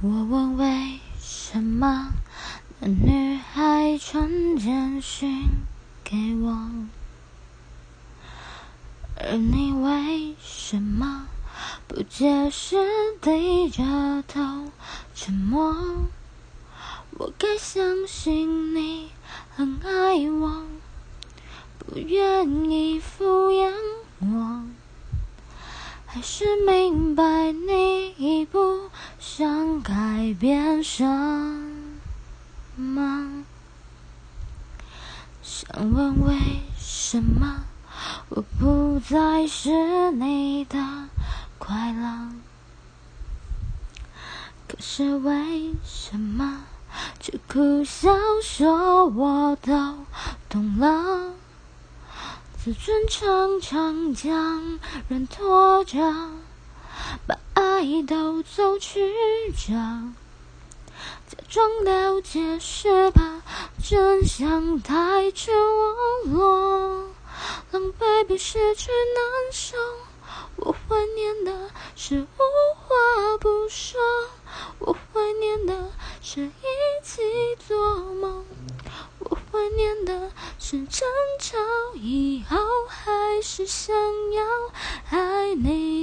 我问为什么那女孩传简讯给我，而你为什么不解释，低着头沉默？我该相信你很爱我，不愿意敷衍我，还是明白你已不想改变什么？想问为什么我不再是你的快乐？可是为什么？却苦笑说我都懂了，自尊常常将人拖着，把爱爱都走曲折，假装了解是把真相太赤裸裸，狼狈比失去难受，我怀念的是无话不说，我怀念的是一起做梦，我怀念的是争吵以后还是想要爱你。